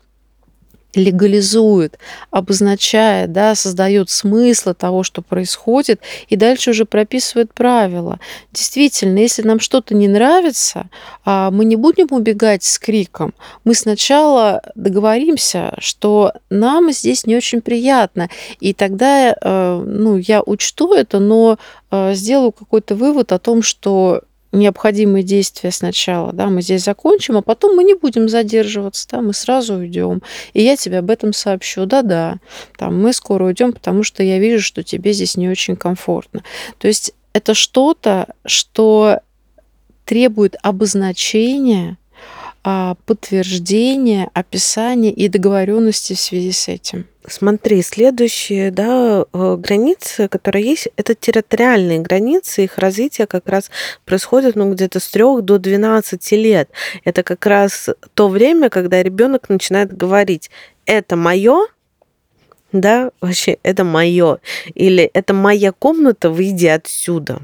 [SPEAKER 1] легализует, обозначает, да, создает смысл того, что происходит, и дальше уже прописывает правила. Действительно, если нам что-то не нравится, а, мы не будем убегать с криком. Мы сначала договоримся, что нам здесь не очень приятно, и тогда э, ну, я учту это, но э, сделаю какой-то вывод о том, что необходимые действия сначала, да, мы здесь закончим, а потом мы не будем задерживаться, да, мы сразу уйдем. И я тебе об этом сообщу, да-да, там мы скоро уйдем, потому что я вижу, что тебе здесь не очень комфортно. То есть это что-то, что требует обозначения, а, подтверждения, описания и договоренности в связи с этим.
[SPEAKER 2] Смотри, следующие да, э, границы, которые есть, это территориальные границы. Их развитие как раз происходит ну, где-то с 3 до 12 лет. Это как раз то время, когда ребенок начинает говорить, это мое, да, вообще это мое, или это моя комната, выйди отсюда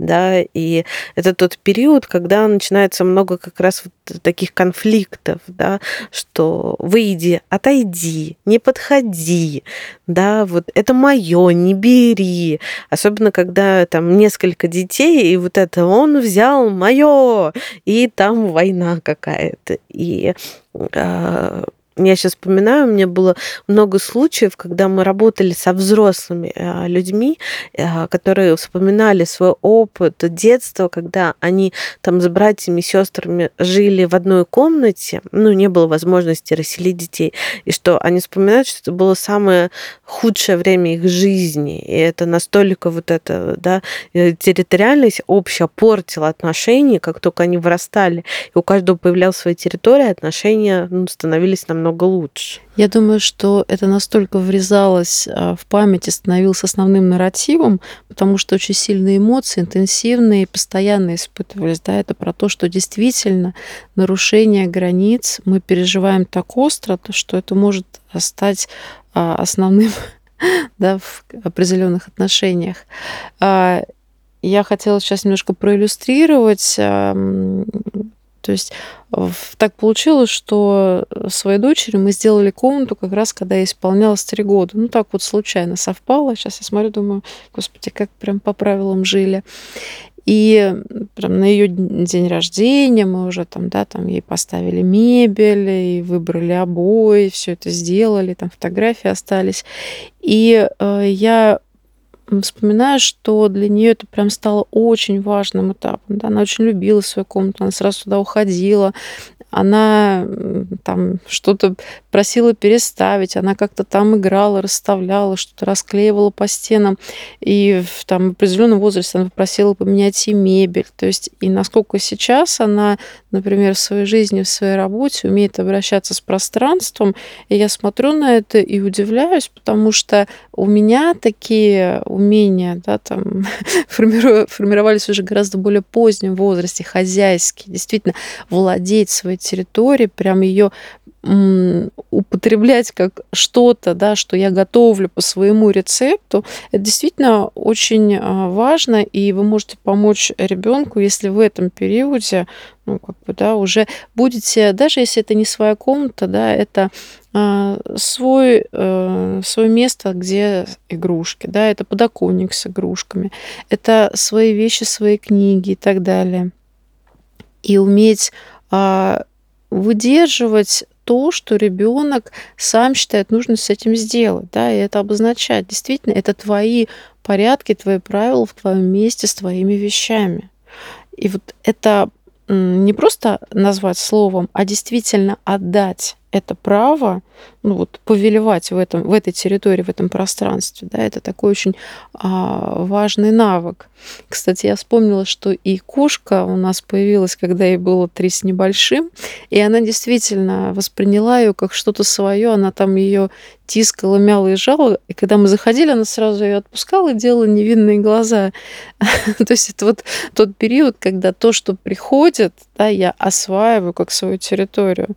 [SPEAKER 2] да, и это тот период, когда начинается много как раз вот таких конфликтов, да, что выйди, отойди, не подходи, да, вот это мое, не бери. Особенно, когда там несколько детей, и вот это он взял мое, и там война какая-то. И а, я сейчас вспоминаю, у меня было много случаев, когда мы работали со взрослыми э, людьми, э, которые вспоминали свой опыт детства, когда они там с братьями и сестрами жили в одной комнате, ну, не было возможности расселить детей, и что они вспоминают, что это было самое худшее время их жизни, и это настолько вот это, да, э, территориальность общая портила отношения, как только они вырастали, и у каждого появлялась своя территория, отношения ну, становились намного намного лучше.
[SPEAKER 1] Я думаю, что это настолько врезалось а, в память и становилось основным нарративом, потому что очень сильные эмоции, интенсивные, постоянно испытывались. Да, это про то, что действительно нарушение границ мы переживаем так остро, что это может стать а, основным *laughs* да, в определенных отношениях. А, я хотела сейчас немножко проиллюстрировать то есть так получилось, что своей дочери мы сделали комнату как раз, когда ей исполнялось три года. Ну, так вот случайно совпало. Сейчас я смотрю, думаю, господи, как прям по правилам жили. И прям на ее день рождения мы уже там, да, там ей поставили мебель, и выбрали обои, все это сделали, там фотографии остались. И э, я вспоминаю, что для нее это прям стало очень важным этапом. Да? Она очень любила свою комнату, она сразу туда уходила, она там что-то просила переставить, она как-то там играла, расставляла, что-то расклеивала по стенам. И в там, определенном возрасте она попросила поменять и мебель. То есть и насколько сейчас она, например, в своей жизни, в своей работе умеет обращаться с пространством, и я смотрю на это и удивляюсь, потому что у меня такие умения да, там, *laughs* формировались уже гораздо более позднем возрасте, хозяйские, действительно владеть своей территорией, прям ее употреблять как что-то, да, что я готовлю по своему рецепту, это действительно очень а, важно, и вы можете помочь ребенку, если в этом периоде, ну, как бы, да, уже будете, даже если это не своя комната, да, это а, свой, э, свое место, где игрушки, да, это подоконник с игрушками, это свои вещи, свои книги и так далее. И уметь а, выдерживать то, что ребенок сам считает нужно с этим сделать, да, и это обозначает, действительно, это твои порядки, твои правила в твоем месте с твоими вещами. И вот это не просто назвать словом, а действительно отдать это право, ну вот повелевать в этом, в этой территории, в этом пространстве, да, это такой очень а, важный навык. Кстати, я вспомнила, что и кошка у нас появилась, когда ей было три с небольшим, и она действительно восприняла ее как что-то свое, она там ее тискала, мяла и жала, и когда мы заходили, она сразу ее отпускала и делала невинные глаза. *laughs* То есть это вот тот период, когда то, что приходит, да, я осваиваю как свою территорию.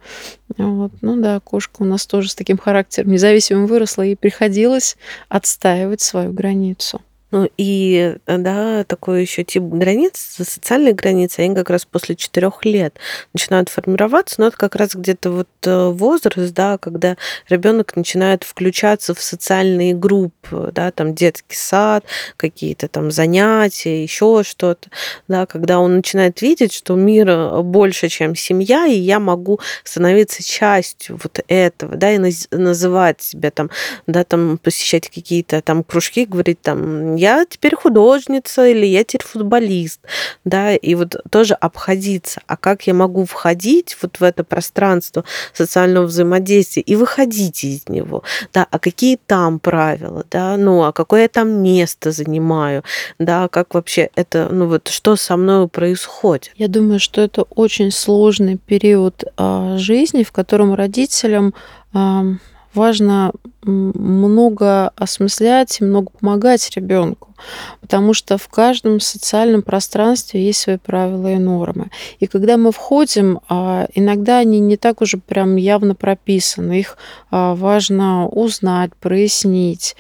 [SPEAKER 1] Вот. Ну да, кошка у нас тоже с таким характером независимым выросла, и приходилось отстаивать свою границу.
[SPEAKER 2] Ну и, э, да, такой еще тип границ, социальные границы, они как раз после четырех лет начинают формироваться, но это как раз где-то вот э, возраст, да, когда ребенок начинает включаться в социальные группы, да, там детский сад, какие-то там занятия, еще что-то, да, когда он начинает видеть, что мир э, больше, чем семья, и я могу становиться частью вот этого, да, и называть себя там, да, там посещать какие-то там кружки, говорить там, я теперь художница или я теперь футболист, да, и вот тоже обходиться. А как я могу входить вот в это пространство социального взаимодействия и выходить из него, да, а какие там правила, да, ну, а какое я там место занимаю, да, как вообще это, ну вот что со мной происходит.
[SPEAKER 1] Я думаю, что это очень сложный период а, жизни, в котором родителям важно много осмыслять и много помогать ребенку, потому что в каждом социальном пространстве есть свои правила и нормы. И когда мы входим, а, иногда они не так уже прям явно прописаны, их а, важно узнать, прояснить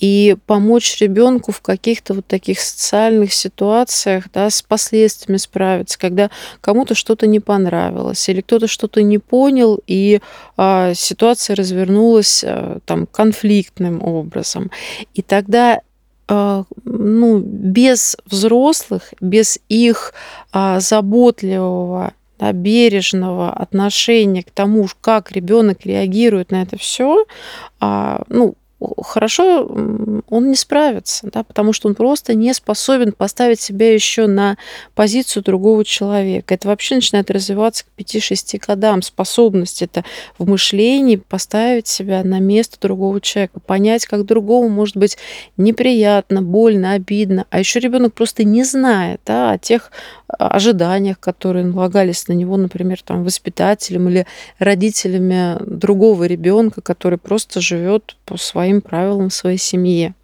[SPEAKER 1] и помочь ребенку в каких-то вот таких социальных ситуациях, да, с последствиями справиться, когда кому-то что-то не понравилось или кто-то что-то не понял, и а, ситуация развернулась а, там конфликтным образом. И тогда а, ну, без взрослых, без их а, заботливого да, бережного отношения к тому, как ребенок реагирует на это все, а, ну, хорошо он не справится, да, потому что он просто не способен поставить себя еще на позицию другого человека. Это вообще начинает развиваться к 5-6 годам. Способность это в мышлении поставить себя на место другого человека, понять, как другому может быть неприятно, больно, обидно. А еще ребенок просто не знает да, о тех ожиданиях, которые налагались на него, например, там, воспитателем или родителями другого ребенка, который просто живет по своим правилам в своей семье.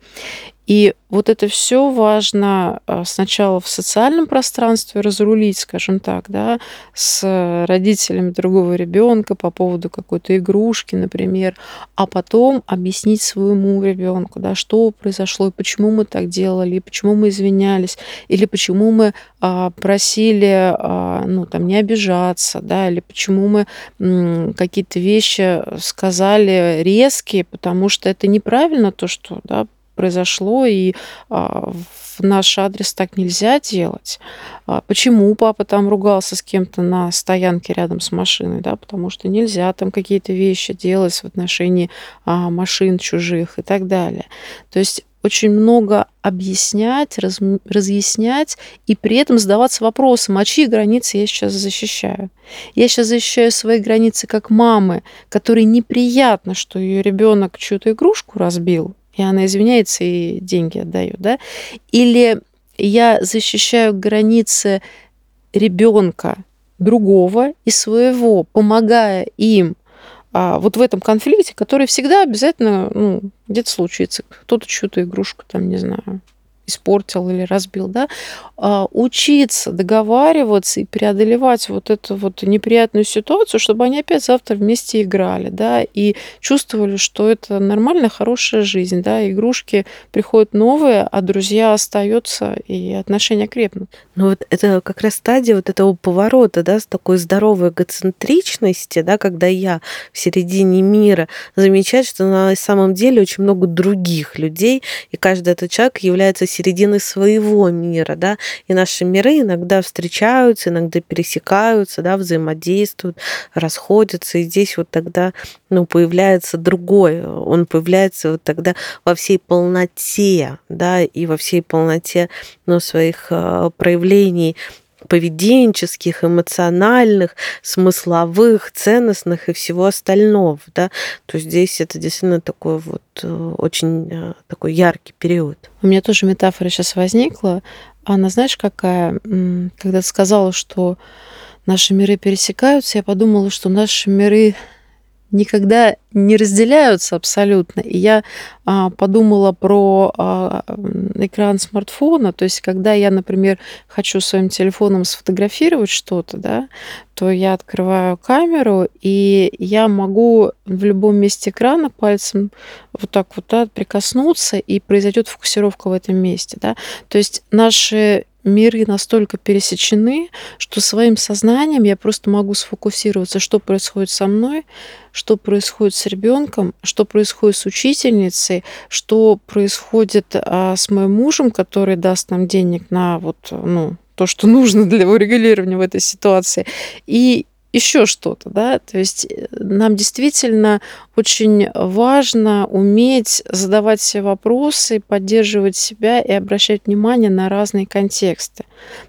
[SPEAKER 1] И вот это все важно а, сначала в социальном пространстве разрулить, скажем так, да, с родителями другого ребенка по поводу какой-то игрушки, например, а потом объяснить своему ребенку, да, что произошло, и почему мы так делали, и почему мы извинялись, или почему мы а, просили, а, ну, там, не обижаться, да, или почему мы какие-то вещи сказали резкие, потому что это неправильно то, что, да, произошло, и а, в наш адрес так нельзя делать. А, почему папа там ругался с кем-то на стоянке рядом с машиной? Да? Потому что нельзя там какие-то вещи делать в отношении а, машин чужих и так далее. То есть очень много объяснять, раз, разъяснять и при этом задаваться вопросом, а чьи границы я сейчас защищаю. Я сейчас защищаю свои границы как мамы, которой неприятно, что ее ребенок чью-то игрушку разбил, и она извиняется и деньги отдает, да? Или я защищаю границы ребенка другого и своего, помогая им а, вот в этом конфликте, который всегда обязательно ну, где-то случится. Кто-то чью-то игрушку там, не знаю, испортил или разбил, да, а, учиться договариваться и преодолевать вот эту вот неприятную ситуацию, чтобы они опять завтра вместе играли, да, и чувствовали, что это нормальная, хорошая жизнь, да, игрушки приходят новые, а друзья остаются, и отношения крепнут.
[SPEAKER 2] Ну вот это как раз стадия вот этого поворота, да, с такой здоровой эгоцентричности, да, когда я в середине мира замечать, что на самом деле очень много других людей, и каждый этот человек является середины своего мира, да, и наши миры иногда встречаются, иногда пересекаются, да, взаимодействуют, расходятся, и здесь вот тогда, ну, появляется другой, он появляется вот тогда во всей полноте, да, и во всей полноте, ну, своих э, проявлений поведенческих, эмоциональных, смысловых, ценностных и всего остального. Да? То здесь это действительно такой вот э, очень э, такой яркий период.
[SPEAKER 1] У меня тоже метафора сейчас возникла. Она, знаешь, какая? Когда ты сказала, что наши миры пересекаются, я подумала, что наши миры никогда не разделяются абсолютно. И я а, подумала про а, экран смартфона, то есть когда я, например, хочу своим телефоном сфотографировать что-то, да, то я открываю камеру, и я могу в любом месте экрана пальцем вот так вот да, прикоснуться, и произойдет фокусировка в этом месте. Да. То есть наши миры настолько пересечены, что своим сознанием я просто могу сфокусироваться, что происходит со мной, что происходит с ребенком, что происходит с учительницей, что происходит а, с моим мужем, который даст нам денег на вот, ну, то, что нужно для урегулирования в этой ситуации. И еще что-то, да, то есть э, нам действительно очень важно уметь задавать себе вопросы, поддерживать себя и обращать внимание на разные контексты.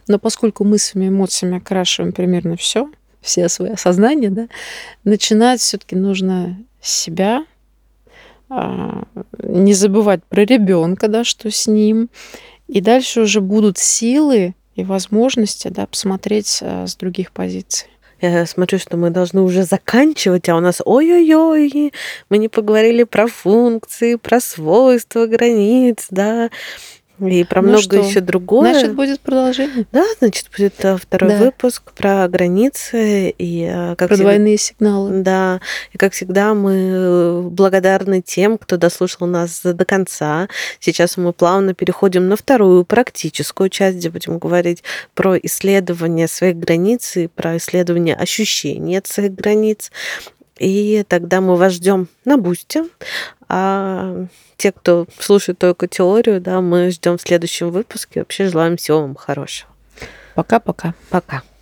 [SPEAKER 1] Но поскольку мы своими эмоциями окрашиваем примерно все, все свои осознания, да, начинать все-таки нужно с себя, а, не забывать про ребенка, да, что с ним, и дальше уже будут силы и возможности, да, посмотреть а, с других позиций.
[SPEAKER 2] Я смотрю, что мы должны уже заканчивать, а у нас ой-ой-ой, мы не поговорили про функции, про свойства границ, да, и про ну много что? еще другое.
[SPEAKER 1] Значит, будет продолжение.
[SPEAKER 2] Да, значит, будет э, второй да. выпуск про границы и
[SPEAKER 1] э, как про всегда, двойные сигналы.
[SPEAKER 2] Да, и как всегда мы э, благодарны тем, кто дослушал нас до конца. Сейчас мы плавно переходим на вторую практическую часть, где будем говорить про исследование своих границ и про исследование ощущений от своих границ. И тогда мы вас ждем на бусте. А те, кто слушает только теорию, да, мы ждем в следующем выпуске. Вообще желаем всего вам хорошего.
[SPEAKER 1] Пока-пока.
[SPEAKER 2] Пока. -пока. Пока.